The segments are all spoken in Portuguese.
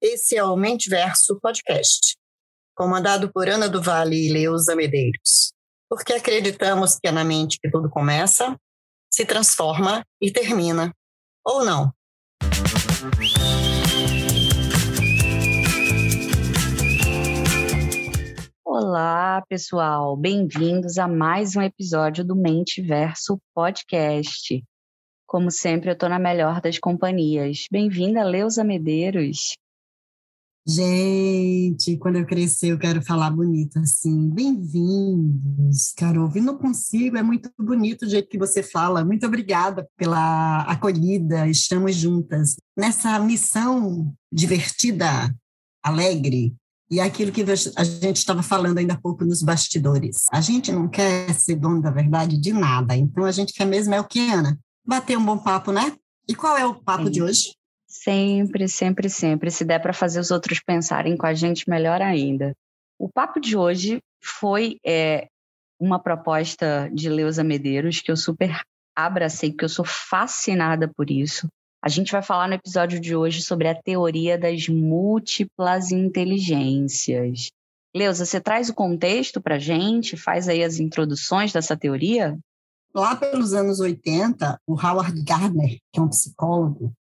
Esse é o Mentiverso Podcast, comandado por Ana do Vale e Leusa Medeiros, porque acreditamos que é na mente que tudo começa, se transforma e termina. Ou não? Olá, pessoal, bem-vindos a mais um episódio do Mente Verso Podcast. Como sempre, eu estou na melhor das companhias. Bem-vinda, Leusa Medeiros. Gente, quando eu crescer, eu quero falar bonito assim. Bem-vindos, Carol. E não consigo, é muito bonito o jeito que você fala. Muito obrigada pela acolhida. Estamos juntas nessa missão divertida, alegre. E aquilo que a gente estava falando ainda há pouco nos bastidores. A gente não quer ser dono da verdade de nada. Então a gente quer mesmo é o que, Ana? Bater um bom papo, né? E qual é o papo Sim. de hoje? Sempre, sempre, sempre. Se der para fazer os outros pensarem com a gente, melhor ainda. O papo de hoje foi é, uma proposta de Leusa Medeiros que eu super abracei, que eu sou fascinada por isso. A gente vai falar no episódio de hoje sobre a teoria das múltiplas inteligências. Leusa, você traz o contexto para a gente, faz aí as introduções dessa teoria? Lá pelos anos 80, o Howard Gardner, que é um psicólogo,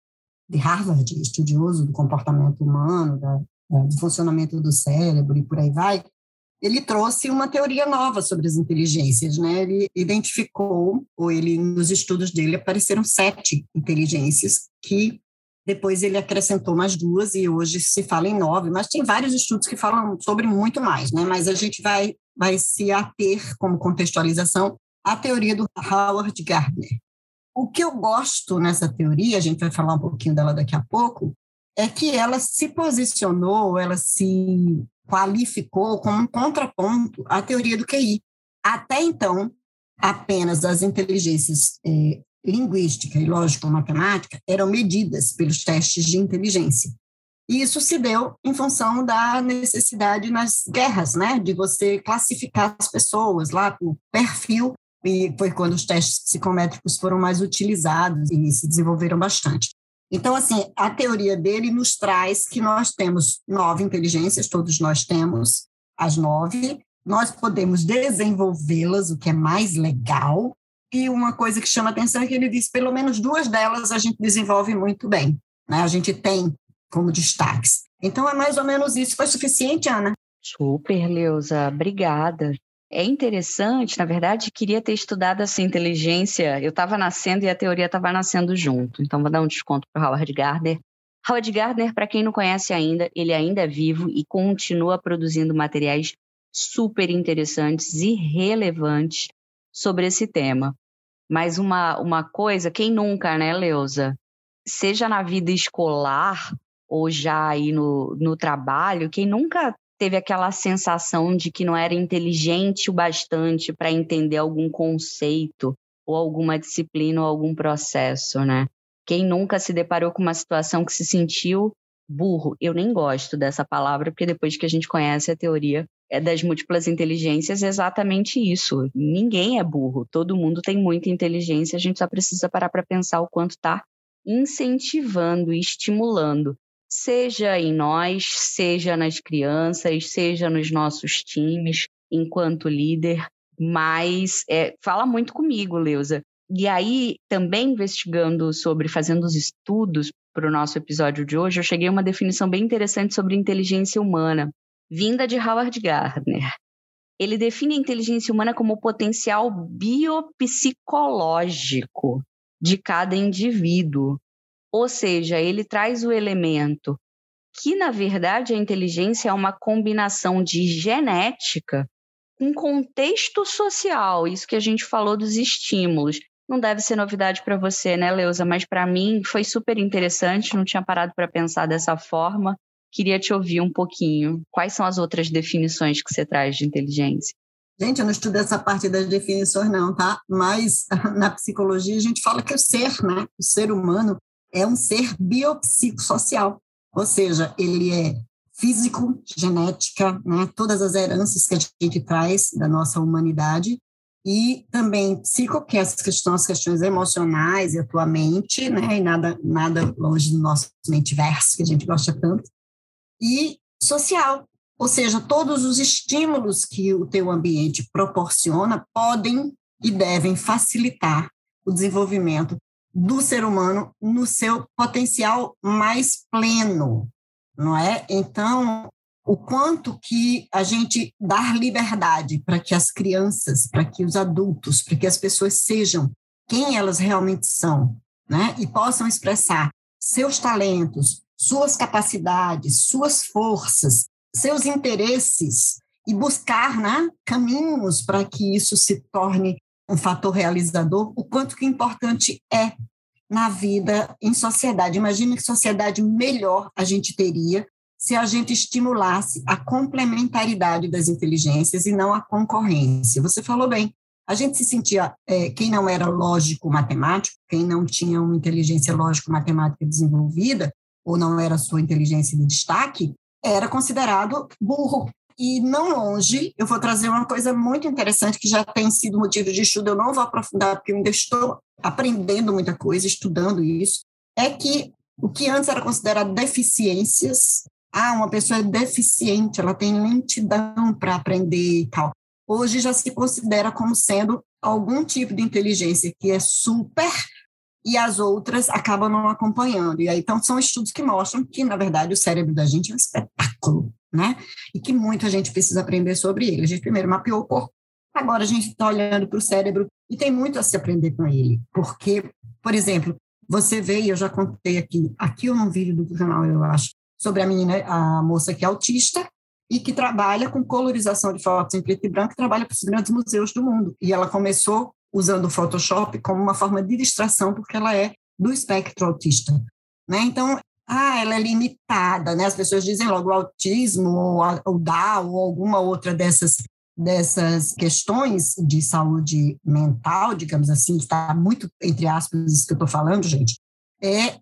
de Harvard, estudioso do comportamento humano, da, do funcionamento do cérebro e por aí vai, ele trouxe uma teoria nova sobre as inteligências, né? Ele identificou, ou ele nos estudos dele apareceram sete inteligências que depois ele acrescentou mais duas e hoje se fala em nove, mas tem vários estudos que falam sobre muito mais, né? Mas a gente vai vai se ater como contextualização à teoria do Howard Gardner. O que eu gosto nessa teoria, a gente vai falar um pouquinho dela daqui a pouco, é que ela se posicionou, ela se qualificou como um contraponto à teoria do QI. Até então, apenas as inteligências é, linguística e lógico-matemática eram medidas pelos testes de inteligência. E isso se deu em função da necessidade nas guerras, né, de você classificar as pessoas lá por perfil e foi quando os testes psicométricos foram mais utilizados e se desenvolveram bastante. Então, assim, a teoria dele nos traz que nós temos nove inteligências, todos nós temos as nove, nós podemos desenvolvê-las, o que é mais legal, e uma coisa que chama atenção é que ele diz pelo menos duas delas a gente desenvolve muito bem, né? A gente tem como destaques. Então, é mais ou menos isso. Foi suficiente, Ana? Super, Leusa. Obrigada. É interessante, na verdade, queria ter estudado essa inteligência. Eu estava nascendo e a teoria estava nascendo junto. Então, vou dar um desconto para Howard Gardner. Howard Gardner, para quem não conhece ainda, ele ainda é vivo e continua produzindo materiais super interessantes e relevantes sobre esse tema. Mas uma, uma coisa, quem nunca, né, Leusa? Seja na vida escolar ou já aí no, no trabalho, quem nunca teve aquela sensação de que não era inteligente o bastante para entender algum conceito ou alguma disciplina ou algum processo, né? Quem nunca se deparou com uma situação que se sentiu burro? Eu nem gosto dessa palavra, porque depois que a gente conhece a teoria é das múltiplas inteligências, é exatamente isso. Ninguém é burro, todo mundo tem muita inteligência, a gente só precisa parar para pensar o quanto está incentivando e estimulando seja em nós, seja nas crianças, seja nos nossos times, enquanto líder, mas é, fala muito comigo, Leusa. E aí, também investigando sobre, fazendo os estudos para o nosso episódio de hoje, eu cheguei a uma definição bem interessante sobre inteligência humana, vinda de Howard Gardner. Ele define a inteligência humana como o potencial biopsicológico de cada indivíduo, ou seja, ele traz o elemento que, na verdade, a inteligência é uma combinação de genética com contexto social, isso que a gente falou dos estímulos. Não deve ser novidade para você, né, Leusa? Mas para mim foi super interessante, não tinha parado para pensar dessa forma. Queria te ouvir um pouquinho. Quais são as outras definições que você traz de inteligência? Gente, eu não estudo essa parte das definições, não, tá? Mas na psicologia a gente fala que o ser, né? O ser humano é um ser biopsicossocial, ou seja, ele é físico, genética, né, todas as heranças que a gente traz da nossa humanidade, e também psico, que são as questões emocionais e a tua mente, né, e nada, nada longe do nosso mentiverso, que a gente gosta tanto, e social, ou seja, todos os estímulos que o teu ambiente proporciona podem e devem facilitar o desenvolvimento do ser humano no seu potencial mais pleno, não é? Então, o quanto que a gente dar liberdade para que as crianças, para que os adultos, para que as pessoas sejam quem elas realmente são, né? E possam expressar seus talentos, suas capacidades, suas forças, seus interesses e buscar né, caminhos para que isso se torne um fator realizador, o quanto que importante é na vida em sociedade. Imagina que sociedade melhor a gente teria se a gente estimulasse a complementaridade das inteligências e não a concorrência. Você falou bem, a gente se sentia, é, quem não era lógico-matemático, quem não tinha uma inteligência lógico-matemática desenvolvida, ou não era sua inteligência de destaque, era considerado burro. E não longe, eu vou trazer uma coisa muito interessante que já tem sido motivo de estudo, eu não vou aprofundar porque eu ainda estou aprendendo muita coisa, estudando isso, é que o que antes era considerado deficiências, ah, uma pessoa é deficiente, ela tem lentidão para aprender e tal. Hoje já se considera como sendo algum tipo de inteligência que é super e as outras acabam não acompanhando. E aí, então, são estudos que mostram que, na verdade, o cérebro da gente é um espetáculo, né? E que muita gente precisa aprender sobre ele. A gente primeiro mapeou o corpo, agora a gente está olhando para o cérebro e tem muito a se aprender com ele. Porque, por exemplo, você vê, eu já contei aqui, aqui eu não vídeo do canal, eu acho, sobre a menina, a moça que é autista e que trabalha com colorização de fotos em preto e branco, trabalha para os grandes museus do mundo. E ela começou usando o Photoshop como uma forma de distração, porque ela é do espectro autista. Né? Então, ah, ela é limitada, né? As pessoas dizem logo autismo, ou o Down, ou alguma outra dessas, dessas questões de saúde mental, digamos assim, está muito, entre aspas, isso que eu estou falando, gente, é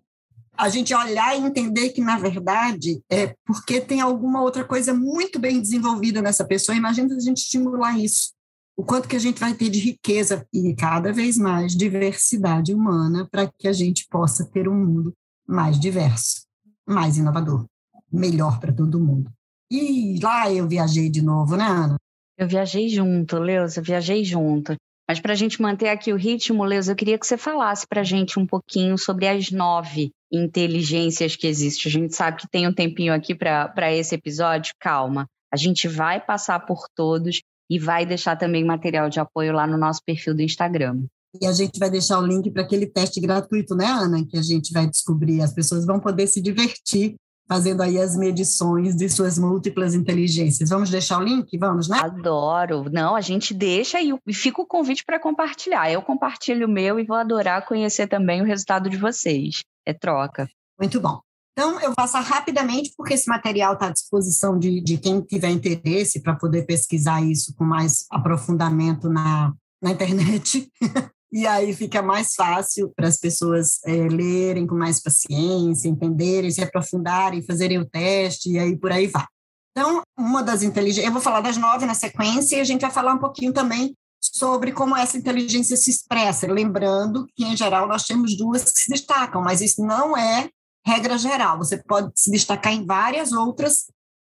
a gente olhar e entender que, na verdade, é porque tem alguma outra coisa muito bem desenvolvida nessa pessoa. Imagina se a gente estimular isso o quanto que a gente vai ter de riqueza e cada vez mais diversidade humana para que a gente possa ter um mundo mais diverso, mais inovador, melhor para todo mundo. E lá eu viajei de novo, né, Ana? Eu viajei junto, Leusa, viajei junto. Mas para a gente manter aqui o ritmo, Leusa, eu queria que você falasse para a gente um pouquinho sobre as nove inteligências que existem. A gente sabe que tem um tempinho aqui para esse episódio, calma. A gente vai passar por todos e vai deixar também material de apoio lá no nosso perfil do Instagram. E a gente vai deixar o link para aquele teste gratuito, né, Ana? Que a gente vai descobrir. As pessoas vão poder se divertir fazendo aí as medições de suas múltiplas inteligências. Vamos deixar o link? Vamos, né? Adoro. Não, a gente deixa e fica o convite para compartilhar. Eu compartilho o meu e vou adorar conhecer também o resultado de vocês. É troca. Muito bom. Então, eu vou passar rapidamente, porque esse material está à disposição de, de quem tiver interesse para poder pesquisar isso com mais aprofundamento na, na internet. e aí fica mais fácil para as pessoas é, lerem com mais paciência, entenderem, se aprofundarem, fazerem o teste, e aí por aí vai. Então, uma das inteligências, eu vou falar das nove na sequência, e a gente vai falar um pouquinho também sobre como essa inteligência se expressa, lembrando que, em geral, nós temos duas que se destacam, mas isso não é regra geral. Você pode se destacar em várias outras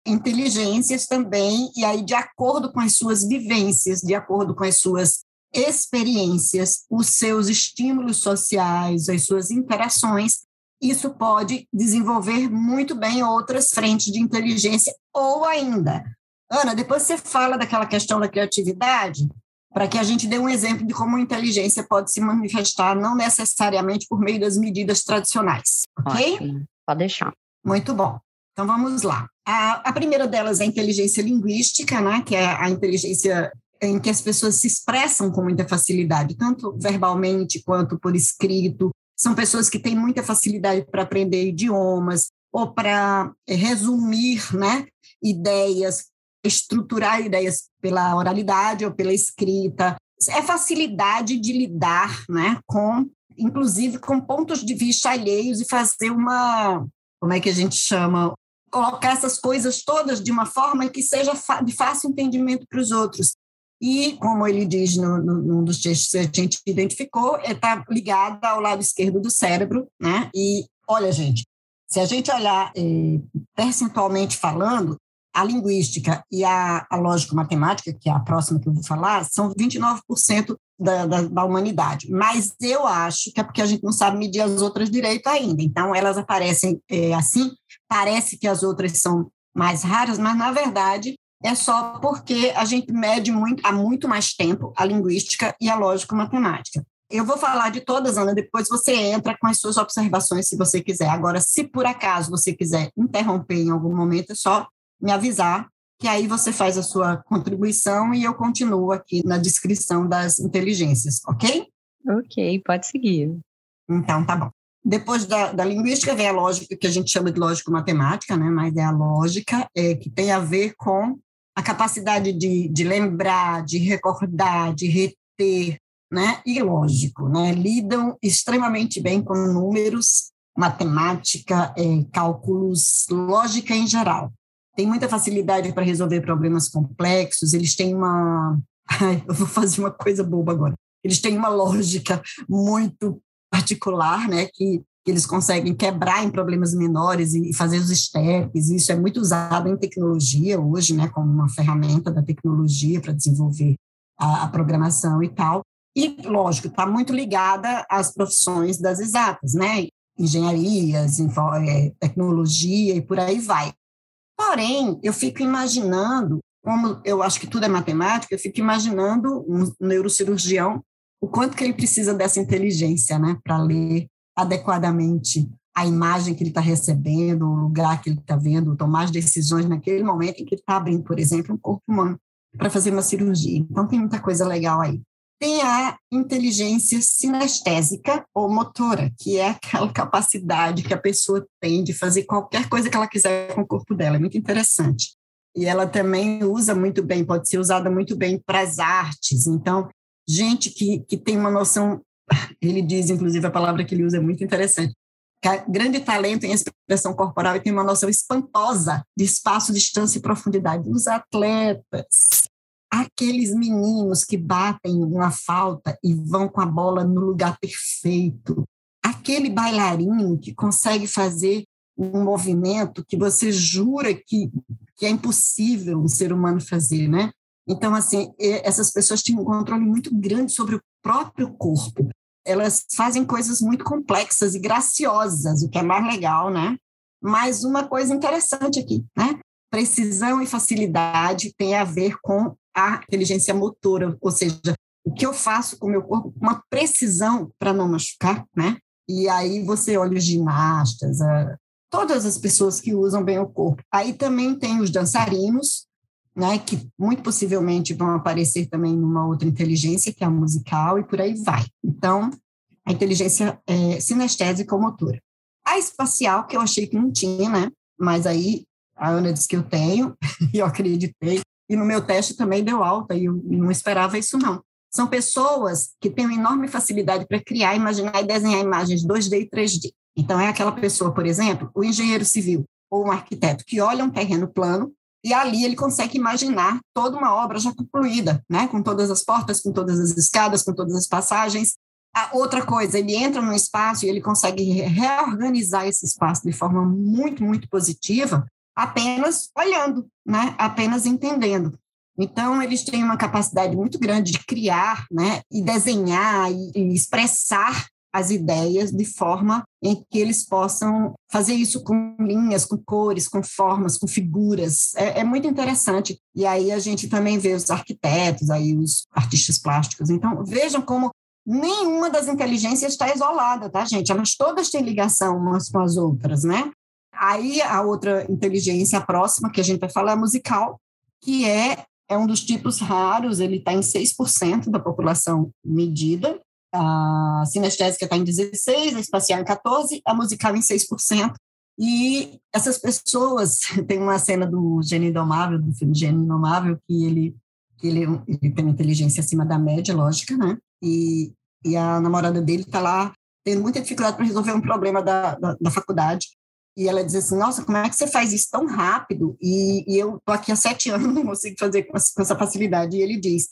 inteligências também, e aí, de acordo com as suas vivências, de acordo com as suas experiências, os seus estímulos sociais, as suas interações, isso pode desenvolver muito bem outras frentes de inteligência, ou ainda. Ana, depois você fala daquela questão da criatividade, para que a gente dê um exemplo de como a inteligência pode se manifestar, não necessariamente por meio das medidas tradicionais, ok? Ótimo. Pode deixar. Muito bom. Então vamos lá. A, a primeira delas é a inteligência linguística, né, que é a inteligência em que as pessoas se expressam com muita facilidade, tanto verbalmente quanto por escrito. São pessoas que têm muita facilidade para aprender idiomas ou para eh, resumir né, ideias estruturar ideias pela oralidade ou pela escrita. É facilidade de lidar né, com, inclusive, com pontos de vista alheios e fazer uma, como é que a gente chama? Colocar essas coisas todas de uma forma que seja de fácil entendimento para os outros. E, como ele diz no, no, num dos textos que a gente identificou, está ligada ao lado esquerdo do cérebro, né? E, olha, gente, se a gente olhar eh, percentualmente falando, a linguística e a, a lógico-matemática, que é a próxima que eu vou falar, são 29% da, da, da, humanidade. Mas eu acho que é porque a gente não sabe medir as outras direito ainda. Então, elas aparecem é, assim, parece que as outras são mais raras, mas, na verdade, é só porque a gente mede muito, há muito mais tempo a linguística e a lógico-matemática. Eu vou falar de todas, Ana, depois você entra com as suas observações, se você quiser. Agora, se por acaso você quiser interromper em algum momento, é só me avisar, que aí você faz a sua contribuição e eu continuo aqui na descrição das inteligências, ok? Ok, pode seguir. Então, tá bom. Depois da, da linguística vem a lógica, que a gente chama de lógico-matemática, né? mas é a lógica é, que tem a ver com a capacidade de, de lembrar, de recordar, de reter, né? E lógico, né? Lidam extremamente bem com números, matemática, é, cálculos, lógica em geral têm muita facilidade para resolver problemas complexos, eles têm uma. Ai, eu vou fazer uma coisa boba agora. Eles têm uma lógica muito particular, né, que, que eles conseguem quebrar em problemas menores e fazer os steps. Isso é muito usado em tecnologia hoje, né, como uma ferramenta da tecnologia para desenvolver a, a programação e tal. E, lógico, está muito ligada às profissões das exatas, né? Engenharias, é, tecnologia e por aí vai. Porém, eu fico imaginando, como eu acho que tudo é matemática, eu fico imaginando um neurocirurgião, o quanto que ele precisa dessa inteligência, né, para ler adequadamente a imagem que ele está recebendo, o lugar que ele está vendo, tomar as decisões naquele momento em que ele está abrindo, por exemplo, um corpo humano para fazer uma cirurgia. Então, tem muita coisa legal aí tem a inteligência sinestésica ou motora, que é aquela capacidade que a pessoa tem de fazer qualquer coisa que ela quiser com o corpo dela. É muito interessante. E ela também usa muito bem, pode ser usada muito bem para as artes. Então, gente que, que tem uma noção, ele diz, inclusive, a palavra que ele usa é muito interessante, grande talento em expressão corporal e tem uma noção espantosa de espaço, distância e profundidade. Os atletas, aqueles meninos que batem uma falta e vão com a bola no lugar perfeito, aquele bailarino que consegue fazer um movimento que você jura que, que é impossível um ser humano fazer, né? Então, assim, essas pessoas têm um controle muito grande sobre o próprio corpo. Elas fazem coisas muito complexas e graciosas, o que é mais legal, né? Mas uma coisa interessante aqui, né? Precisão e facilidade tem a ver com a inteligência motora, ou seja, o que eu faço com o meu corpo, uma precisão para não machucar, né? E aí você olha os ginastas, a, todas as pessoas que usam bem o corpo. Aí também tem os dançarinos, né, que muito possivelmente vão aparecer também numa outra inteligência, que é a musical, e por aí vai. Então, a inteligência é, sinestésica ou motora. A espacial, que eu achei que não tinha, né? Mas aí a Ana disse que eu tenho, e eu acreditei, e no meu teste também deu alta, e eu não esperava isso não. São pessoas que têm uma enorme facilidade para criar, imaginar e desenhar imagens 2D e 3D. Então, é aquela pessoa, por exemplo, o engenheiro civil ou um arquiteto que olha um terreno plano e ali ele consegue imaginar toda uma obra já concluída, né? com todas as portas, com todas as escadas, com todas as passagens. A outra coisa, ele entra num espaço e ele consegue reorganizar esse espaço de forma muito, muito positiva, apenas olhando, né? apenas entendendo. Então, eles têm uma capacidade muito grande de criar né? e desenhar e, e expressar as ideias de forma em que eles possam fazer isso com linhas, com cores, com formas, com figuras. É, é, muito interessante. E aí a gente também vê os arquitetos, aí os artistas plásticos. Então, vejam como nenhuma das inteligências está isolada, tá, gente? Elas todas têm ligação umas com as outras, né? Aí a outra inteligência próxima que a gente vai falar é musical, que é, é um dos tipos raros, ele está em 6% da população medida, a sinestésica está em 16%, a espacial em 14%, a musical em 6%. E essas pessoas, tem uma cena do Gênio Indomável, do filme Gênio Indomável, que ele, que ele, ele tem uma inteligência acima da média, lógica, né? E, e a namorada dele está lá tendo muita dificuldade para resolver um problema da, da, da faculdade e ela diz assim, nossa, como é que você faz isso tão rápido? E, e eu tô aqui há sete anos, não consigo fazer com, essa facilidade. E ele diz,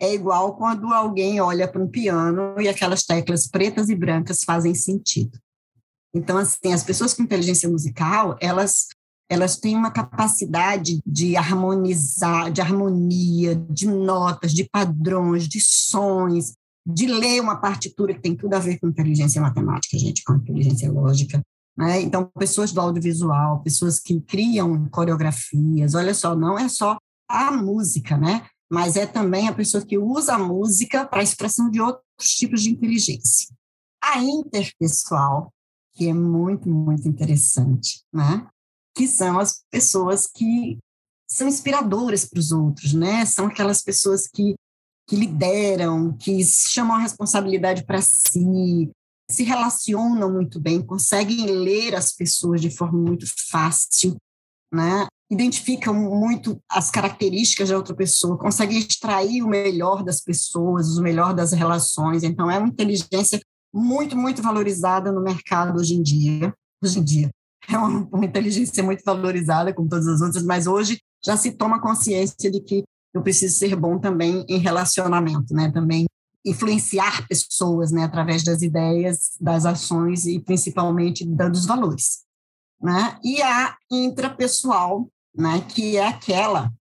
é igual quando alguém olha para um piano e aquelas teclas pretas e brancas fazem sentido. Então, assim, as pessoas com inteligência musical, elas elas têm uma capacidade de harmonizar, de harmonia, de notas, de padrões, de sons, de ler uma partitura que tem tudo a ver com inteligência matemática, gente, com inteligência lógica. Né? Então, pessoas do audiovisual, pessoas que criam coreografias, olha só, não é só a música, né? Mas é também a pessoa que usa a música para a expressão de outros tipos de inteligência. A interpessoal, que é muito, muito interessante, né? que são as pessoas que são inspiradoras para os outros, né? São aquelas pessoas que, que lideram, que chamam a responsabilidade para si, se relacionam muito bem, conseguem ler as pessoas de forma muito fácil, né? Identificam muito as características da outra pessoa, conseguem extrair o melhor das pessoas, o melhor das relações. Então, é uma inteligência muito, muito valorizada no mercado hoje em dia. Hoje em dia. É uma, uma inteligência muito valorizada, como todas as outras, mas hoje já se toma consciência de que eu preciso ser bom também em relacionamento, né? Também influenciar pessoas, né? Através das ideias, das ações e principalmente dos valores. Né? E a intrapessoal, né, que é aquela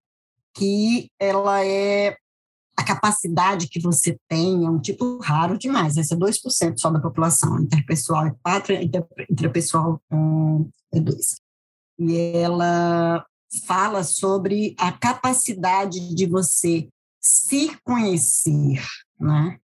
que ela é a capacidade que você tem, é um tipo raro demais, esse é 2% só da população, interpessoal é 4, intrapessoal é 2. E ela fala sobre a capacidade de você se conhecer, né?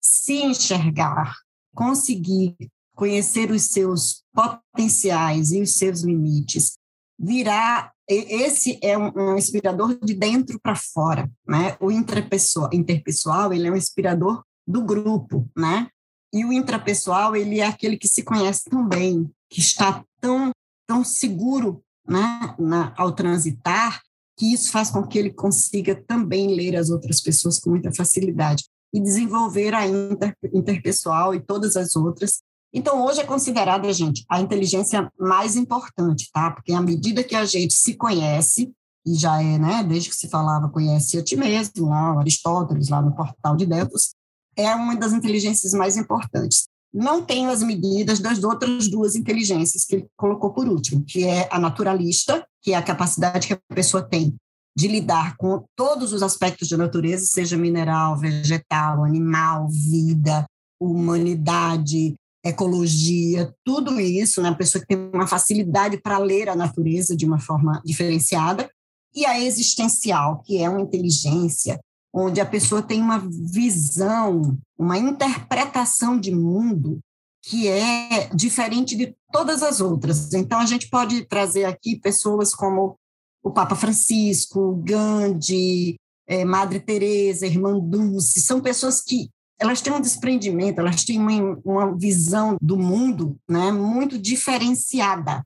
se enxergar, conseguir conhecer os seus potenciais e os seus limites, virar esse é um, inspirador de dentro para fora, né? O interpessoal, interpessoal, ele é um inspirador do grupo, né? E o intrapessoal, ele é aquele que se conhece tão bem, que está tão tão seguro, né, na, ao transitar, que isso faz com que ele consiga também ler as outras pessoas com muita facilidade e desenvolver a inter, interpessoal e todas as outras então, hoje é considerada, gente, a inteligência mais importante, tá? Porque à medida que a gente se conhece, e já é, né, desde que se falava conhece a ti mesmo, lá, Aristóteles, lá no portal de Delfos, é uma das inteligências mais importantes. Não tenho as medidas das outras duas inteligências que ele colocou por último, que é a naturalista, que é a capacidade que a pessoa tem de lidar com todos os aspectos da natureza, seja mineral, vegetal, animal, vida, humanidade, ecologia, tudo isso, né? A pessoa que tem uma facilidade para ler a natureza de uma forma diferenciada, e a existencial, que é uma inteligência onde a pessoa tem uma visão, uma interpretação de mundo que é diferente de todas as outras. Então a gente pode trazer aqui pessoas como o Papa Francisco, Gandhi, é, Madre Teresa, Irmã Dulce, são pessoas que elas têm um desprendimento, elas têm uma, uma visão do mundo né, muito diferenciada.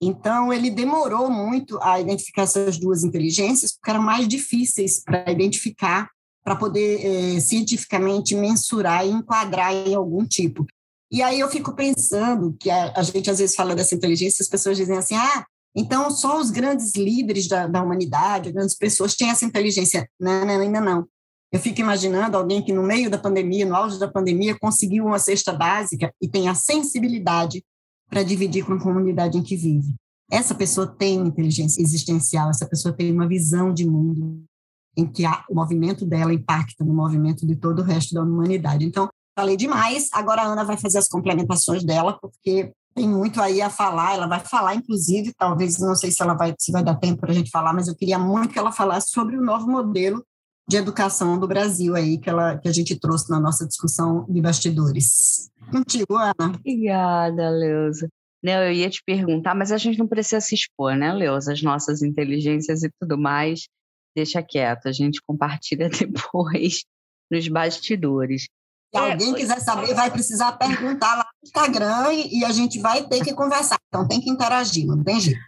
Então, ele demorou muito a identificar essas duas inteligências, porque eram mais difíceis para identificar, para poder eh, cientificamente mensurar e enquadrar em algum tipo. E aí eu fico pensando que a, a, gente às vezes fala dessa inteligência, as pessoas dizem assim, ah, então só os grandes líderes da, da humanidade, grandes pessoas têm essa inteligência. Não, não, ainda não. Eu fico imaginando alguém que, no meio da pandemia, no auge da pandemia, conseguiu uma cesta básica e tem a sensibilidade para dividir com a comunidade em que vive. Essa pessoa tem inteligência existencial, essa pessoa tem uma visão de mundo em que o movimento dela impacta no movimento de todo o resto da humanidade. Então, falei demais, agora a Ana vai fazer as complementações dela, porque tem muito aí a falar, ela vai falar, inclusive, talvez, não sei se ela vai, se vai dar tempo para a gente falar, mas eu queria muito que ela falasse sobre o novo modelo de educação do Brasil aí que, ela, que a gente trouxe na nossa discussão de bastidores. Contigo, Ana. Obrigada, Leusa. Não, eu ia te perguntar, mas a gente não precisa se expor, né, Leusa? As nossas inteligências e tudo mais, deixa quieto, a gente compartilha depois nos bastidores. Se é, alguém quiser saber, vai precisar perguntar lá no Instagram e, e a gente vai ter que conversar. Então tem que interagir, não tem jeito.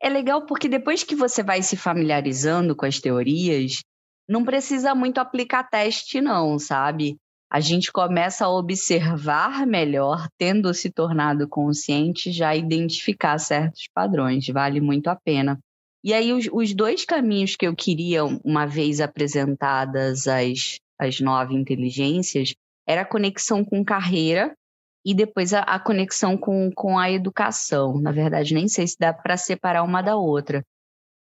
É legal porque depois que você vai se familiarizando com as teorias, não precisa muito aplicar teste, não, sabe? A gente começa a observar melhor, tendo se tornado consciente, já identificar certos padrões, vale muito a pena. E aí, os, os dois caminhos que eu queria, uma vez apresentadas as, as nove inteligências, era a conexão com carreira e depois a, a conexão com, com a educação. Na verdade, nem sei se dá para separar uma da outra.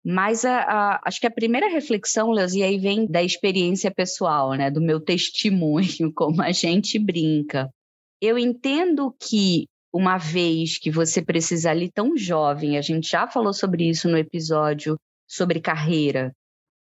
Mas a, a, acho que a primeira reflexão, Leos, e aí vem da experiência pessoal, né, do meu testemunho, como a gente brinca. Eu entendo que uma vez que você precisa ali tão jovem, a gente já falou sobre isso no episódio sobre carreira,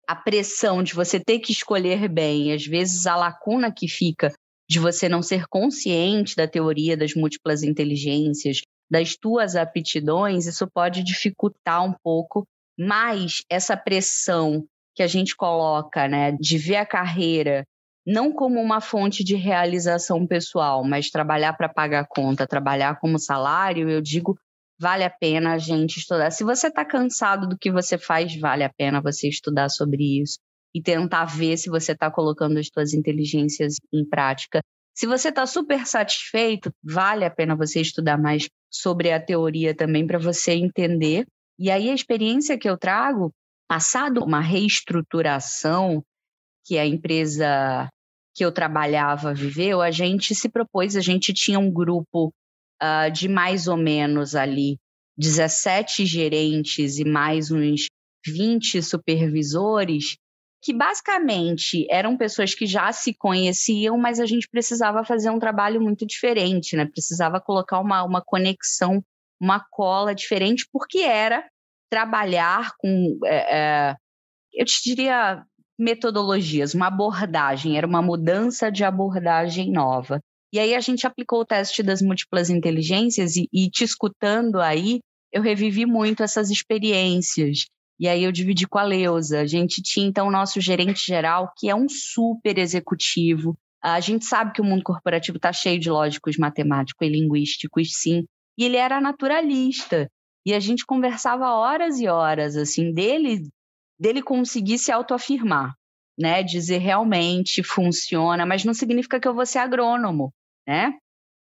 a pressão de você ter que escolher bem, às vezes a lacuna que fica de você não ser consciente da teoria das múltiplas inteligências, das tuas aptidões, isso pode dificultar um pouco mais essa pressão que a gente coloca, né, de ver a carreira não como uma fonte de realização pessoal, mas trabalhar para pagar a conta, trabalhar como salário, eu digo, vale a pena a gente estudar. Se você está cansado do que você faz, vale a pena você estudar sobre isso e tentar ver se você está colocando as suas inteligências em prática. Se você está super satisfeito, vale a pena você estudar mais sobre a teoria também para você entender. E aí a experiência que eu trago, passado uma reestruturação que a empresa que eu trabalhava viveu, a gente se propôs, a gente tinha um grupo uh, de mais ou menos ali 17 gerentes e mais uns 20 supervisores, que basicamente eram pessoas que já se conheciam, mas a gente precisava fazer um trabalho muito diferente, né? Precisava colocar uma, uma conexão, uma cola diferente, porque era trabalhar com, é, é, eu te diria, metodologias, uma abordagem, era uma mudança de abordagem nova. E aí a gente aplicou o teste das múltiplas inteligências e, e te escutando aí, eu revivi muito essas experiências. E aí eu dividi com a Leusa. A gente tinha então o nosso gerente geral, que é um super executivo. A gente sabe que o mundo corporativo está cheio de lógicos matemáticos e linguísticos, sim. E ele era naturalista. E a gente conversava horas e horas, assim, dele dele conseguir se autoafirmar, né? Dizer realmente funciona, mas não significa que eu vou ser agrônomo, né?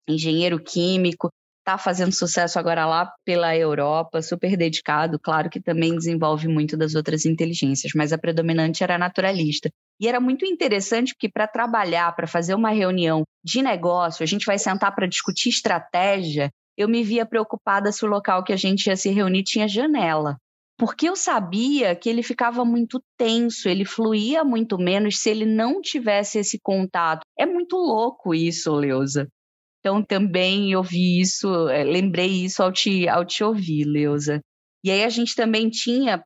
Engenheiro químico, está fazendo sucesso agora lá pela Europa, super dedicado, claro que também desenvolve muito das outras inteligências, mas a predominante era naturalista. E era muito interessante porque para trabalhar, para fazer uma reunião de negócio, a gente vai sentar para discutir estratégia, eu me via preocupada se o local que a gente ia se reunir tinha janela porque eu sabia que ele ficava muito tenso, ele fluía muito menos se ele não tivesse esse contato. É muito louco isso, Leusa. Então também eu vi isso, é, lembrei isso ao te, ao te ouvir, Leusa. E aí a gente também tinha,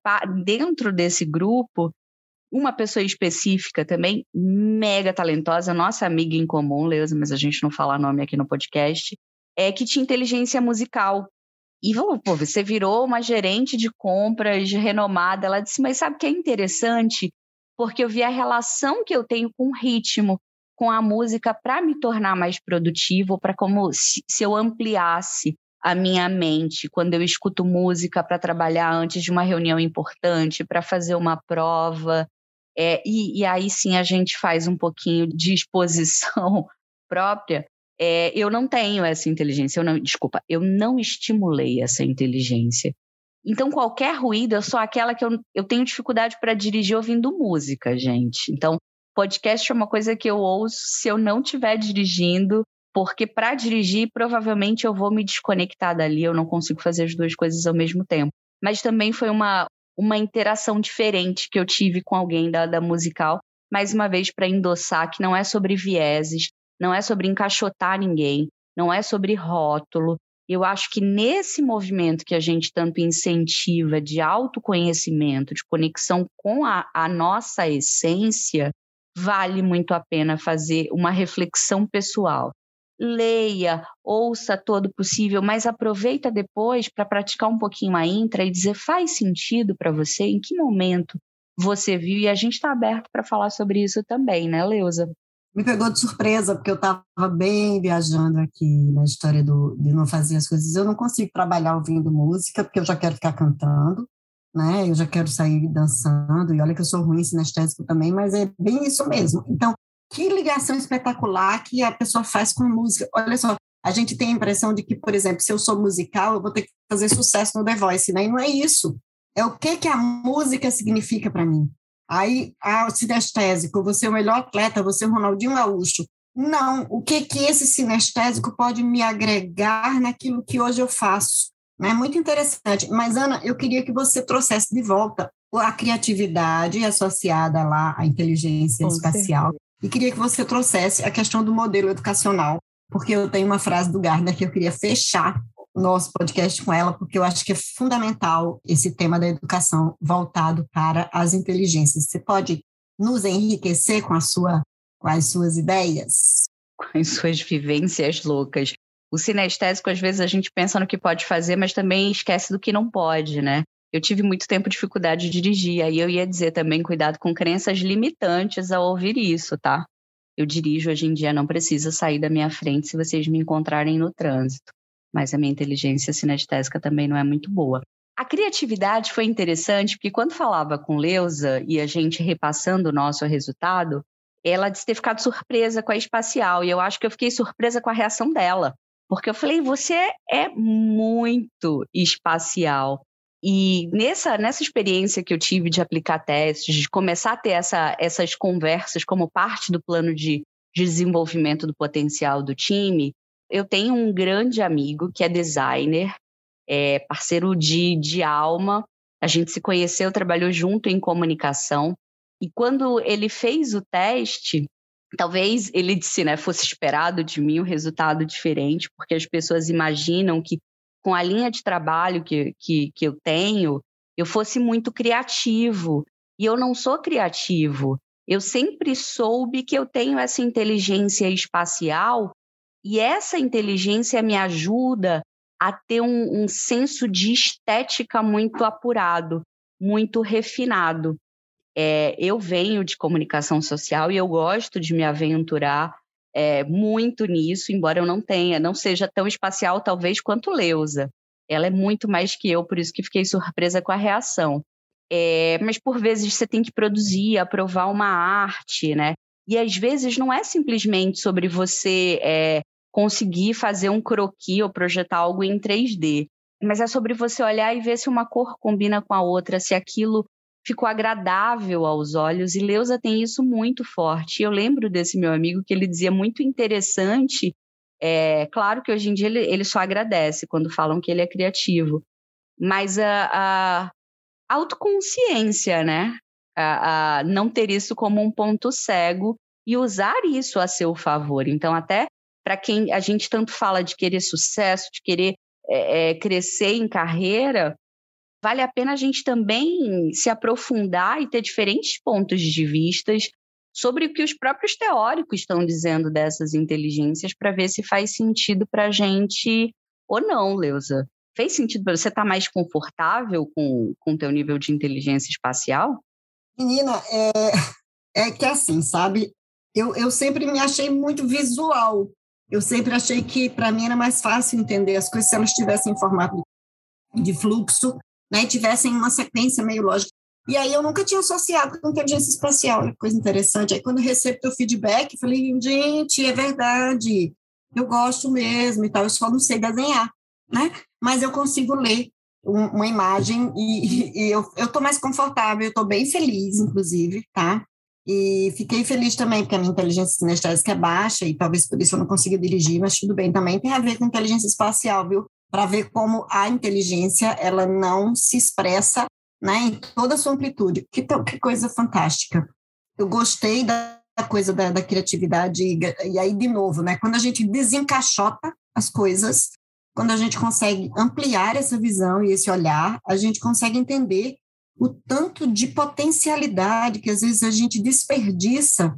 dentro desse grupo, uma pessoa específica também, mega talentosa, nossa amiga em comum, Leusa, mas a gente não fala nome aqui no podcast, é que tinha inteligência musical. E pô, você virou uma gerente de compras renomada. Ela disse, mas sabe o que é interessante? Porque eu vi a relação que eu tenho com o ritmo, com a música, para me tornar mais produtivo, para como se, se eu ampliasse a minha mente quando eu escuto música para trabalhar antes de uma reunião importante, para fazer uma prova. É, e, e, aí sim a gente faz um pouquinho de exposição própria é, eu não tenho essa inteligência, eu não, desculpa, eu não estimulei essa inteligência. Então, qualquer ruído, eu sou aquela que eu, eu tenho dificuldade para dirigir ouvindo música, gente. Então, podcast é uma coisa que eu ouço se eu não estiver dirigindo, porque para dirigir, provavelmente eu vou me desconectar dali, eu não consigo fazer as duas coisas ao mesmo tempo. Mas também foi uma, uma interação diferente que eu tive com alguém da, da musical, mais uma vez para endossar que não é sobre vieses, não é sobre encaixotar ninguém, não é sobre rótulo. Eu acho que nesse movimento que a gente tanto incentiva de autoconhecimento, de conexão com a, a nossa essência, vale muito a pena fazer uma reflexão pessoal. Leia, ouça todo possível, mas aproveita depois para praticar um pouquinho a intra e dizer faz sentido para você, em que momento você viu, e a gente está aberto para falar sobre isso também, né, Leusa? Me pegou de surpresa, porque eu estava bem viajando aqui na história do, de não fazer as coisas. Eu não consigo trabalhar ouvindo música, porque eu já quero ficar cantando, né? Eu já quero sair dançando, e olha que eu sou ruim sinestésico também, mas é bem isso mesmo. Então, que ligação espetacular que a pessoa faz com música. Olha só, a gente tem a impressão de que, por exemplo, se eu sou musical, eu vou ter que fazer sucesso no The Voice, né? E não é isso. É o que, que a música significa para mim. Aí, ah, sinestésico, você é o melhor atleta, você é o Ronaldinho Gaúcho. Não, o que que esse sinestésico pode me agregar naquilo que hoje eu faço? É muito interessante. Mas, Ana, eu queria que você trouxesse de volta a criatividade associada lá à inteligência Com espacial. Certeza. E queria que você trouxesse a questão do modelo educacional, porque eu tenho uma frase do Gardner que eu queria fechar nosso podcast com ela, porque eu acho que é fundamental esse tema da educação voltado para as inteligências. Você pode nos enriquecer com, a sua, com as suas ideias? Com as suas vivências loucas. O sinestésico, às vezes, a gente pensa no que pode fazer, mas também esquece do que não pode, né? Eu tive muito tempo dificuldade de dirigir, aí eu ia dizer também cuidado com crenças limitantes ao ouvir isso, tá? Eu dirijo hoje em dia, não precisa sair da minha frente se vocês me encontrarem no trânsito mas a minha inteligência sinestésica também não é muito boa. A criatividade foi interessante porque quando falava com Leusa e a gente repassando o nosso resultado, ela disse ter ficado surpresa com a espacial e eu acho que eu fiquei surpresa com a reação dela, porque eu falei: "Você é muito espacial". E nessa, nessa experiência que eu tive de aplicar testes, de começar a ter essa, essas conversas como parte do plano de, de desenvolvimento do potencial do time, eu tenho um grande amigo que é designer, é parceiro de, de alma. A gente se conheceu, trabalhou junto em comunicação. E quando ele fez o teste, talvez ele disse, né, fosse esperado de mim um resultado diferente, porque as pessoas imaginam que com a linha de trabalho que, que, que eu tenho, eu fosse muito criativo. E eu não sou criativo. Eu sempre soube que eu tenho essa inteligência espacial e essa inteligência me ajuda a ter um, um senso de estética muito apurado, muito refinado. É, eu venho de comunicação social e eu gosto de me aventurar é, muito nisso, embora eu não tenha, não seja tão espacial talvez quanto Leusa. Ela é muito mais que eu, por isso que fiquei surpresa com a reação. É, mas por vezes você tem que produzir, aprovar uma arte, né? E às vezes não é simplesmente sobre você é, conseguir fazer um croquis ou projetar algo em 3D. Mas é sobre você olhar e ver se uma cor combina com a outra, se aquilo ficou agradável aos olhos. E Leusa tem isso muito forte. Eu lembro desse meu amigo que ele dizia muito interessante. É, claro que hoje em dia ele, ele só agradece quando falam que ele é criativo, mas a, a autoconsciência, né? A, a não ter isso como um ponto cego e usar isso a seu favor. Então, até para quem a gente tanto fala de querer sucesso, de querer é, é, crescer em carreira, vale a pena a gente também se aprofundar e ter diferentes pontos de vistas sobre o que os próprios teóricos estão dizendo dessas inteligências para ver se faz sentido para a gente ou não, Leusa. Fez sentido para você estar tá mais confortável com o teu nível de inteligência espacial? Menina, é, é que assim, sabe? Eu, eu sempre me achei muito visual. Eu sempre achei que, para mim, era mais fácil entender as coisas se elas tivessem em formato de fluxo, né, e tivessem uma sequência meio lógica. E aí eu nunca tinha associado com inteligência espacial, coisa interessante. Aí quando eu recebo teu feedback, falei, gente, é verdade, eu gosto mesmo e tal, eu só não sei desenhar, né? Mas eu consigo ler uma imagem e, e eu estou mais confortável, eu estou bem feliz, inclusive, tá? E fiquei feliz também, porque a minha inteligência sinestésica é baixa, e talvez por isso eu não consiga dirigir, mas tudo bem, também tem a ver com inteligência espacial, viu? Para ver como a inteligência, ela não se expressa né, em toda a sua amplitude. Que, que coisa fantástica. Eu gostei da coisa da, da criatividade, e, e aí, de novo, né, quando a gente desencaixota as coisas, quando a gente consegue ampliar essa visão e esse olhar, a gente consegue entender o tanto de potencialidade que às vezes a gente desperdiça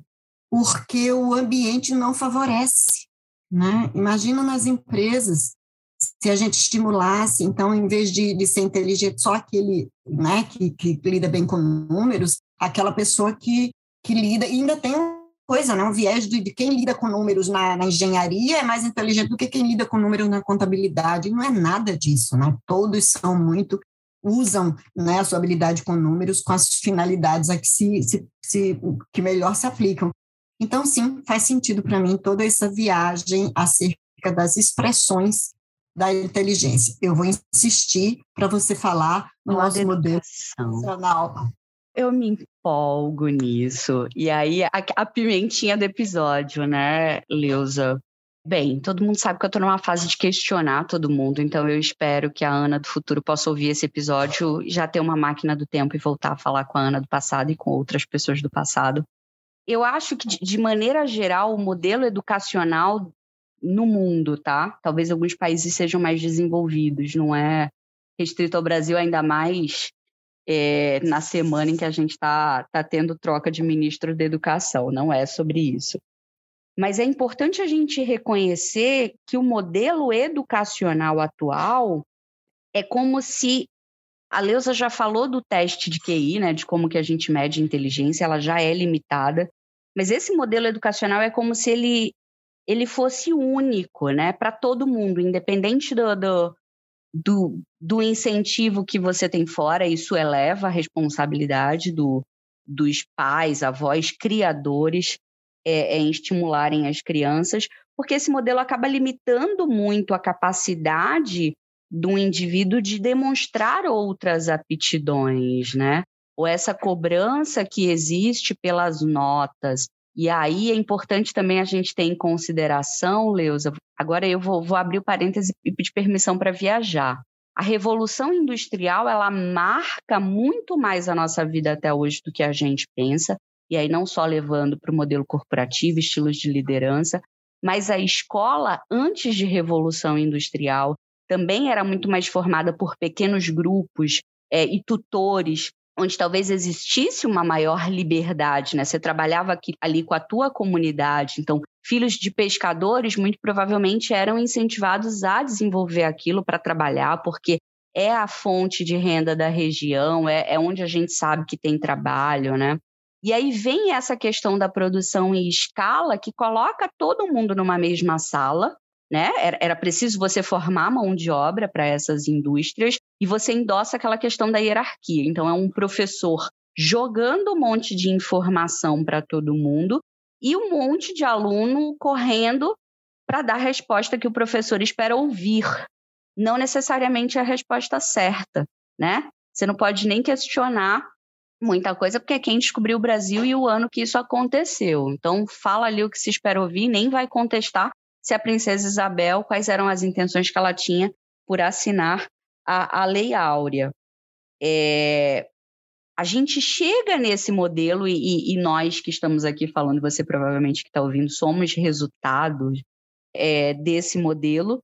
porque o ambiente não favorece. Né? Imagina nas empresas, se a gente estimulasse, então, em vez de, de ser inteligente só aquele né, que, que lida bem com números, aquela pessoa que, que lida, e ainda tem uma coisa, né, um viés de, de quem lida com números na, na, engenharia é mais inteligente do que quem lida com números na contabilidade. Não é nada disso, né? todos são muito usam né, a sua habilidade com números com as finalidades a que, se, se, se que melhor se aplicam. Então, sim, faz sentido para mim toda essa viagem acerca das expressões da inteligência. Eu vou insistir para você falar no nosso modelo nacional. eu me empolgo nisso. E aí, a, a pimentinha do episódio, né, Leusa? Bem, todo mundo sabe que eu estou numa fase de questionar todo mundo, então eu espero que a Ana do futuro possa ouvir esse episódio já ter uma máquina do tempo e voltar a falar com a Ana do passado e com outras pessoas do passado. Eu acho que, de maneira geral, o modelo educacional no mundo, tá? Talvez alguns países sejam mais desenvolvidos, não é restrito ao Brasil, ainda mais é, na semana em que a gente está tá tendo troca de ministro da educação, não é sobre isso. Mas é importante a gente reconhecer que o modelo educacional atual é como se a Leusa já falou do teste de QI, né, de como que a gente mede inteligência, ela já é limitada, mas esse modelo educacional é como se ele ele fosse único, né, para todo mundo, independente do, do, do, do, incentivo que você tem fora, isso eleva a responsabilidade do, dos pais, avós, criadores é, é, em estimularem as crianças, porque esse modelo acaba limitando muito a capacidade do indivíduo de demonstrar outras aptidões, né? Ou essa cobrança que existe pelas notas. E aí é importante também a gente ter em consideração, Leusa, agora eu vou, vou abrir o parêntese e pedir permissão para viajar. A revolução industrial, ela marca muito mais a nossa vida até hoje do que a gente pensa e aí não só levando para o modelo corporativo, estilos de liderança, mas a escola, antes de Revolução Industrial, também era muito mais formada por pequenos grupos é, e tutores, onde talvez existisse uma maior liberdade, né? Você trabalhava aqui, ali com a tua comunidade, então filhos de pescadores muito provavelmente eram incentivados a desenvolver aquilo para trabalhar, porque é a fonte de renda da região, é, é onde a gente sabe que tem trabalho, né? E aí vem essa questão da produção em escala que coloca todo mundo numa mesma sala, né? Era, era preciso você formar mão de obra para essas indústrias e você endossa aquela questão da hierarquia. Então, é um professor jogando um monte de informação para todo mundo e um monte de aluno correndo para dar a resposta que o professor espera ouvir, não necessariamente a resposta certa, né? Você não pode nem questionar muita coisa, porque é quem descobriu o Brasil e o ano que isso aconteceu. Então, fala ali o que se espera ouvir, nem vai contestar se a princesa Isabel, quais eram as intenções que ela tinha por assinar a, a Lei Áurea. É, a gente chega nesse modelo, e, e, nós que estamos aqui falando, você provavelmente que está ouvindo, somos resultados é, desse modelo,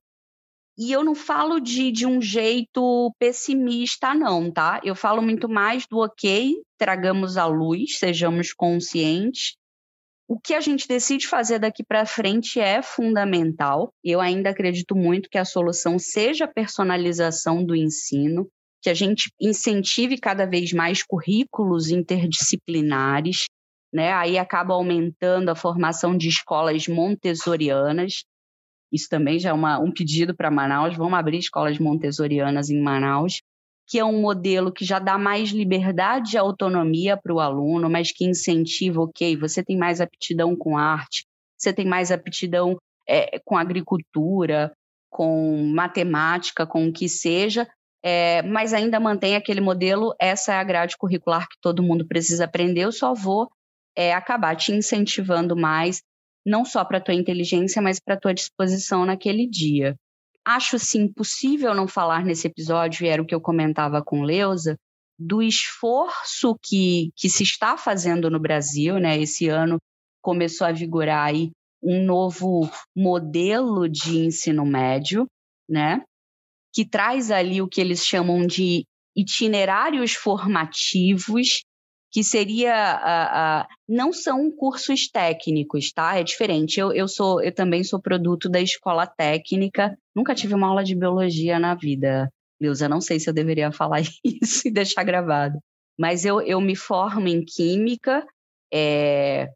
e eu não falo de, de um jeito pessimista, não, tá? Eu falo muito mais do ok, tragamos a luz, sejamos conscientes. O que a gente decide fazer daqui para frente é fundamental. Eu ainda acredito muito que a solução seja a personalização do ensino, que a gente incentive cada vez mais currículos interdisciplinares, né? Aí acaba aumentando a formação de escolas montessorianas, isso também já é uma, um pedido para Manaus. Vamos abrir escolas montessorianas em Manaus, que é um modelo que já dá mais liberdade e autonomia para o aluno, mas que incentiva, ok, você tem mais aptidão com arte, você tem mais aptidão é, com agricultura, com matemática, com o que seja, é, mas ainda mantém aquele modelo, essa é a grade curricular que todo mundo precisa aprender, eu só vou é, acabar te incentivando mais não só para a tua inteligência, mas para a tua disposição naquele dia. Acho sim possível não falar nesse episódio, e era o que eu comentava com Leusa, do esforço que, que se está fazendo no Brasil, né? Esse ano começou a vigorar aí um novo modelo de ensino médio, né? Que traz ali o que eles chamam de itinerários formativos que seria não são cursos técnicos, tá? É diferente. Eu, eu sou, eu também sou produto da escola técnica. Nunca tive uma aula de biologia na vida, Leusa. Não sei se eu deveria falar isso e deixar gravado. Mas eu, eu me formo em química, é,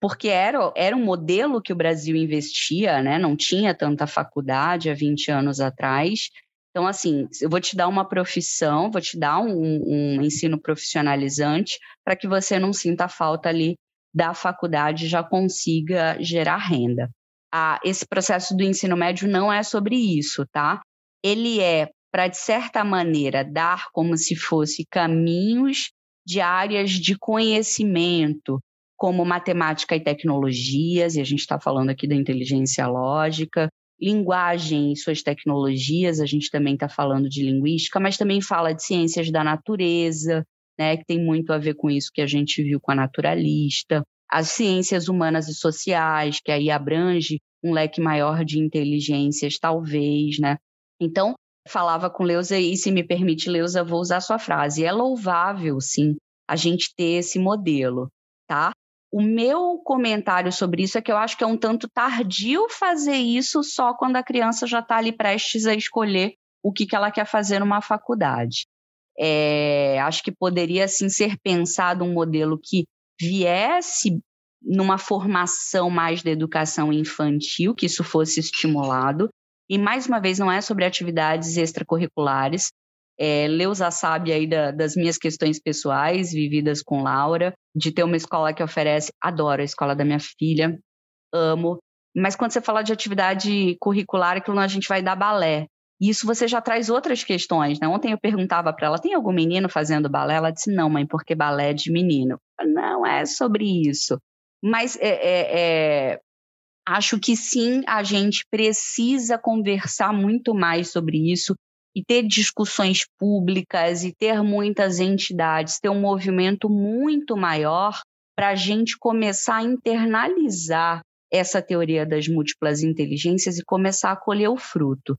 porque era, era um modelo que o Brasil investia, né? Não tinha tanta faculdade há 20 anos atrás. Então, assim, eu vou te dar uma profissão, vou te dar um, um ensino profissionalizante para que você não sinta falta ali da faculdade e já consiga gerar renda. Ah, esse processo do ensino médio não é sobre isso, tá? Ele é para, de certa maneira, dar como se fosse caminhos de áreas de conhecimento, como matemática e tecnologias, e a gente está falando aqui da inteligência lógica, linguagem e suas tecnologias, a gente também está falando de linguística, mas também fala de ciências da natureza, né, que tem muito a ver com isso que a gente viu com a naturalista, as ciências humanas e sociais, que aí abrange um leque maior de inteligências, talvez, né? Então, falava com Leusa, e se me permite, Leusa, vou usar sua frase. É louvável, sim, a gente ter esse modelo, tá? O meu comentário sobre isso é que eu acho que é um tanto tardio fazer isso só quando a criança já está ali prestes a escolher o que, que ela quer fazer numa faculdade. É, acho que poderia assim ser pensado um modelo que viesse numa formação mais da educação infantil, que isso fosse estimulado. E mais uma vez, não é sobre atividades extracurriculares, é, Leusa sabe aí da, das minhas questões pessoais vividas com Laura, de ter uma escola que oferece, adoro a escola da minha filha, amo. Mas quando você fala de atividade curricular, aquilo a gente vai dar balé. Isso você já traz outras questões, né? Ontem eu perguntava para ela, tem algum menino fazendo balé? Ela disse, não, mãe, porque balé é de menino. Não é sobre isso. Mas é, é, é, acho que sim, a gente precisa conversar muito mais sobre isso e ter discussões públicas e ter muitas entidades, ter um movimento muito maior para a gente começar a internalizar essa teoria das múltiplas inteligências e começar a colher o fruto.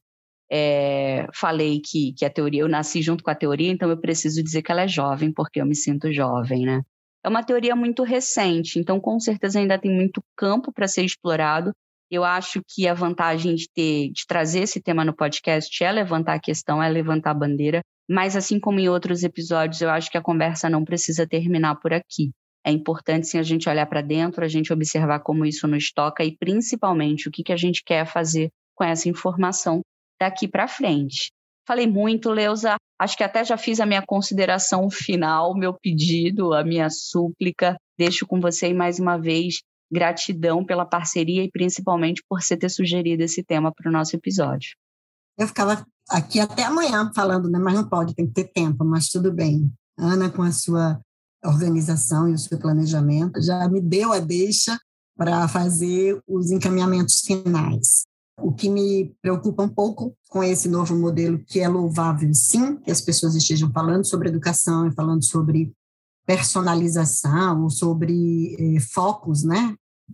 É, falei que, que a teoria, eu nasci junto com a teoria, então eu preciso dizer que ela é jovem, porque eu me sinto jovem, né? É uma teoria muito recente, então com certeza ainda tem muito campo para ser explorado, eu acho que a vantagem de ter, de trazer esse tema no podcast é levantar a questão, é levantar a bandeira, mas assim como em outros episódios, eu acho que a conversa não precisa terminar por aqui. É importante sim a gente olhar para dentro, a gente observar como isso nos toca e principalmente o que, que a gente quer fazer com essa informação daqui para frente. Falei muito, Leusa. Acho que até já fiz a minha consideração final, meu pedido, a minha súplica. Deixo com você mais uma vez Gratidão pela parceria e principalmente por você ter sugerido esse tema para o nosso episódio. Eu ficava aqui até amanhã falando, né? mas não pode, tem que ter tempo, mas tudo bem. Ana, com a sua organização e o seu planejamento, já me deu a deixa para fazer os encaminhamentos finais. O que me preocupa um pouco com esse novo modelo, que é louvável, sim, que as pessoas estejam falando sobre educação e falando sobre personalização, sobre eh, focos, né,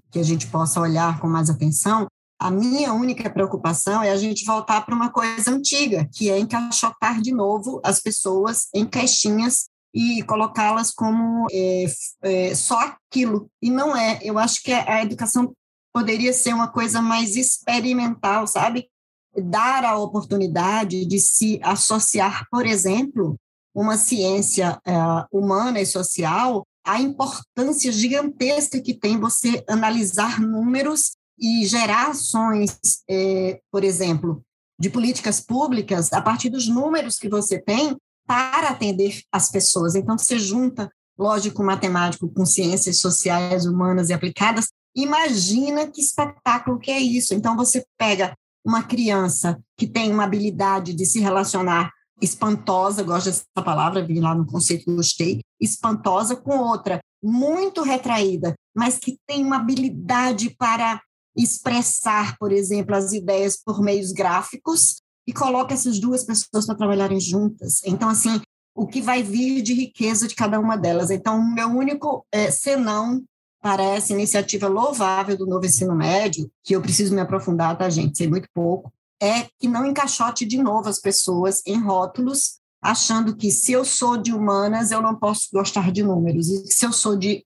que a gente possa olhar com mais atenção, a minha única preocupação é a gente voltar para uma coisa antiga, que é encaixotar de novo as pessoas em caixinhas e colocá-las como é, é, só aquilo. E não é. Eu acho que a educação poderia ser uma coisa mais experimental, sabe? Dar a oportunidade de se associar, por exemplo, uma ciência é, humana e social, a importância gigantesca que tem você analisar números e gerar ações, é, por exemplo, de políticas públicas a partir dos números que você tem para atender as pessoas. Então, você junta lógico matemático com ciências sociais, humanas e aplicadas. Imagina que espetáculo que é isso. Então, você pega uma criança que tem uma habilidade de se relacionar espantosa, gosto dessa palavra, vi lá no conceito, gostei, espantosa, com outra muito retraída, mas que tem uma habilidade para expressar, por exemplo, as ideias por meios gráficos e coloca essas duas pessoas para trabalharem juntas. Então, assim, o que vai vir de riqueza de cada uma delas. Então, o meu único é, senão para essa iniciativa louvável do novo ensino médio, que eu preciso me aprofundar, tá, gente? Sei muito pouco, é que não encaixote de novo as pessoas em rótulos, achando que se eu sou de humanas, eu não posso gostar de números, e se eu sou de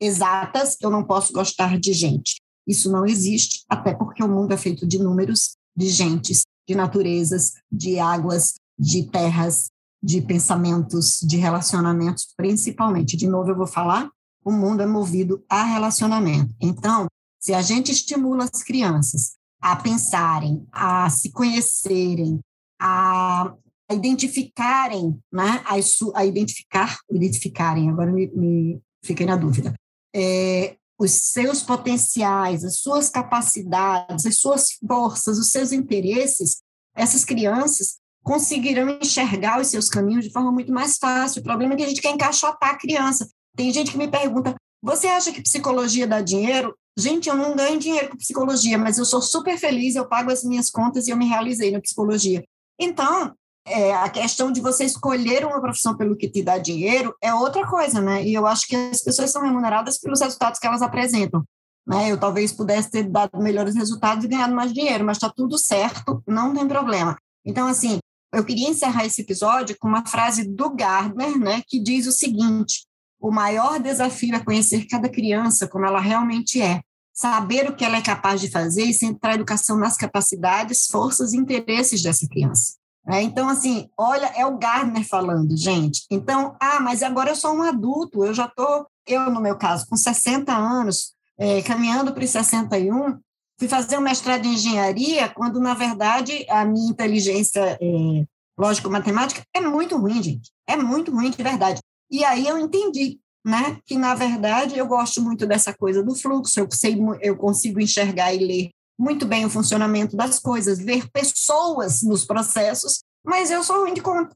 exatas, eu não posso gostar de gente. Isso não existe, até porque o mundo é feito de números, de gentes, de naturezas, de águas, de terras, de pensamentos, de relacionamentos, principalmente. De novo, eu vou falar: o mundo é movido a relacionamento. Então, se a gente estimula as crianças a pensarem, a se conhecerem, a identificarem, né, a, a identificar, identificarem, agora me, me fiquei na dúvida, é, os seus potenciais, as suas capacidades, as suas forças, os seus interesses, essas crianças conseguirão enxergar os seus caminhos de forma muito mais fácil. O problema é que a gente quer encaixotar a criança. Tem gente que me pergunta: você acha que psicologia dá dinheiro? Gente, eu não ganho dinheiro com psicologia, mas eu sou super feliz, eu pago as minhas contas e eu me realizei na psicologia. Então, é, a questão de você escolher uma profissão pelo que te dá dinheiro é outra coisa, né? E eu acho que as pessoas são remuneradas pelos resultados que elas apresentam. Né? Eu talvez pudesse ter dado melhores resultados e ganhado mais dinheiro, mas está tudo certo, não tem problema. Então, assim, eu queria encerrar esse episódio com uma frase do Gardner, né, que diz o seguinte: o maior desafio é conhecer cada criança como ela realmente é, saber o que ela é capaz de fazer e centrar a educação nas capacidades, forças e interesses dessa criança. É, então, assim, olha, é o Gardner falando, gente. Então, ah, mas agora eu sou um adulto, eu já estou, eu, no meu caso, com 60 anos, é, caminhando para os 61, fui fazer um mestrado em engenharia, quando, na verdade, a minha inteligência é, lógico-matemática é muito ruim, gente. É muito ruim, de verdade. E aí eu entendi, né, que, na verdade, eu gosto muito dessa coisa do fluxo, eu, sei, eu consigo enxergar e ler muito bem o funcionamento das coisas, ver pessoas nos processos, mas eu sou ruim de conta.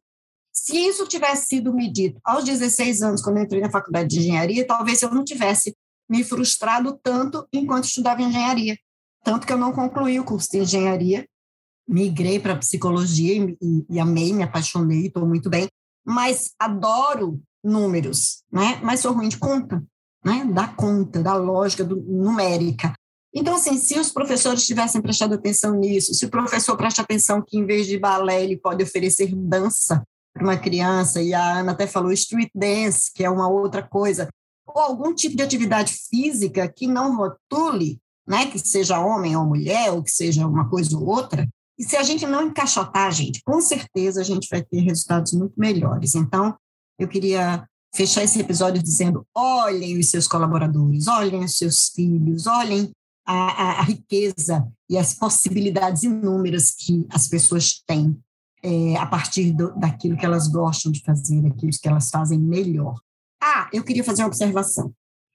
Se isso tivesse sido medido aos 16 anos, quando entrei na faculdade de engenharia, talvez eu não tivesse me frustrado tanto enquanto estudava engenharia. Tanto que eu não concluí o curso de engenharia, migrei para psicologia e, e, e, amei, me apaixonei, estou muito bem, mas adoro números, né? mas sou ruim de conta, né? da conta, da lógica do, numérica. Então, assim, se os professores tivessem prestado atenção nisso, se o professor presta atenção que, em vez de balé, ele pode oferecer dança para uma criança, e a Ana até falou street dance, que é uma outra coisa, ou algum tipo de atividade física que não rotule, né, que seja homem ou mulher, ou que seja uma coisa ou outra, e se a gente não encaixotar, gente, com certeza a gente vai ter resultados muito melhores. Então, eu queria fechar esse episódio dizendo: olhem os seus colaboradores, olhem os seus filhos, olhem a, a, a riqueza e as possibilidades inúmeras que as pessoas têm é, a partir do, daquilo que elas gostam de fazer, daquilo que elas fazem melhor. Ah, eu queria fazer uma observação.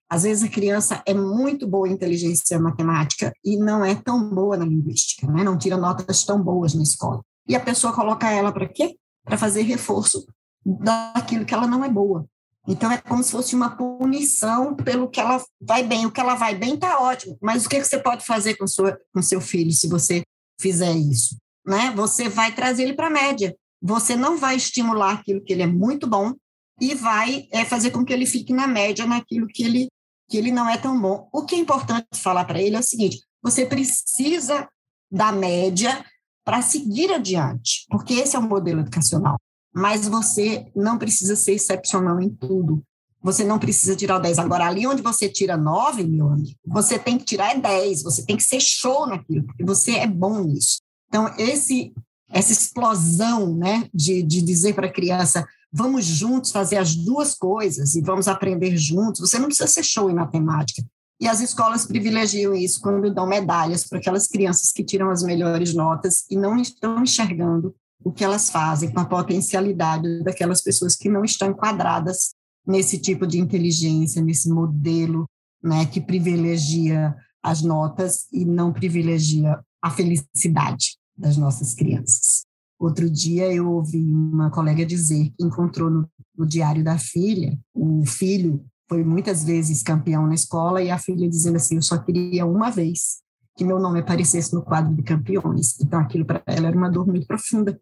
Às vezes a criança é muito boa em inteligência matemática e não é tão boa na linguística, né? não tira notas tão boas na escola. E a pessoa coloca ela para quê? Para fazer reforço daquilo que ela não é boa. Então, é como se fosse uma punição pelo que ela vai bem. O que ela vai bem está ótimo, mas o que você pode fazer com, sua, com seu filho se você fizer isso? Né? Você vai trazer ele para a média. Você não vai estimular aquilo que ele é muito bom e vai é, fazer com que ele fique na média naquilo que ele, que ele não é tão bom. O que é importante falar para ele é o seguinte: você precisa da média para seguir adiante, porque esse é o modelo educacional mas você não precisa ser excepcional em tudo. Você não precisa tirar o 10. Agora, ali onde você tira 9, meu amigo, você tem que tirar 10, você tem que ser show naquilo, porque você é bom nisso. Então, esse, essa explosão né, de, de dizer para a criança, vamos juntos fazer as duas coisas e vamos aprender juntos, você não precisa ser show em matemática. E as escolas privilegiam isso quando dão medalhas para aquelas crianças que tiram as melhores notas e não estão enxergando o que elas fazem, com a potencialidade daquelas pessoas que não estão enquadradas nesse tipo de inteligência, nesse modelo né, que privilegia as notas e não privilegia a felicidade das nossas crianças. Outro dia eu ouvi uma colega dizer que encontrou no, no diário da filha, o filho foi muitas vezes campeão na escola e a filha dizendo assim, eu só queria uma vez que meu nome aparecesse no quadro de campeões. Então aquilo para ela era uma dor muito profunda,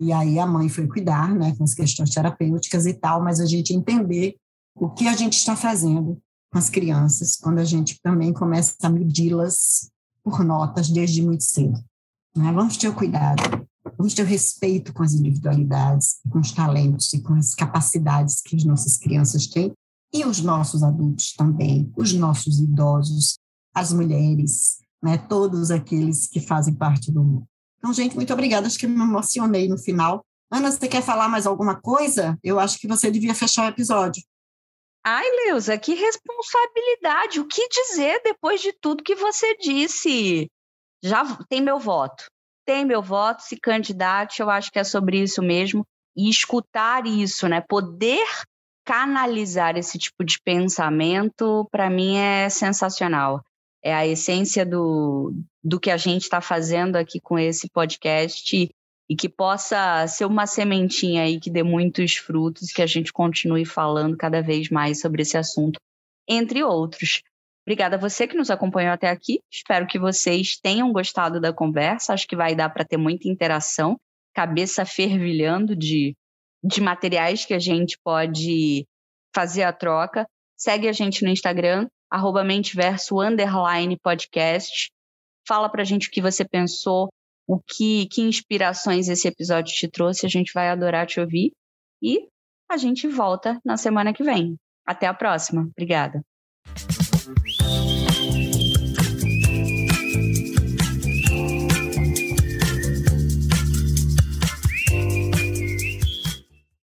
e aí a mãe foi cuidar, né, com as questões terapêuticas e tal, mas a gente entender o que a gente está fazendo com as crianças quando a gente também começa a medi-las por notas desde muito cedo. Né? Vamos ter o cuidado, vamos ter o respeito com as individualidades, com os talentos e com as capacidades que as nossas crianças têm e os nossos adultos também, os nossos idosos, as mulheres, né, todos aqueles que fazem parte do mundo. Então, gente, muito obrigada. Acho que me emocionei no final. Ana, você quer falar mais alguma coisa? Eu acho que você devia fechar o episódio. Ai, Leusa, que responsabilidade. O que dizer depois de tudo que você disse? Já tem meu voto. Tem meu voto, se candidate, eu acho que é sobre isso mesmo. E escutar isso, né? Poder canalizar esse tipo de pensamento, para mim é sensacional é a essência do, do que a gente está fazendo aqui com esse podcast e que possa ser uma sementinha aí que dê muitos frutos, que a gente continue falando cada vez mais sobre esse assunto, entre outros. Obrigada a você que nos acompanhou até aqui. Espero que vocês tenham gostado da conversa. Acho que vai dar para ter muita interação, cabeça fervilhando de, de materiais que a gente pode fazer a troca. Segue a gente no Instagram, arroba podcast. Fala pra gente o que você pensou, o que, que inspirações esse episódio te trouxe. A gente vai adorar te ouvir. E a gente volta na semana que vem. Até a próxima. Obrigada.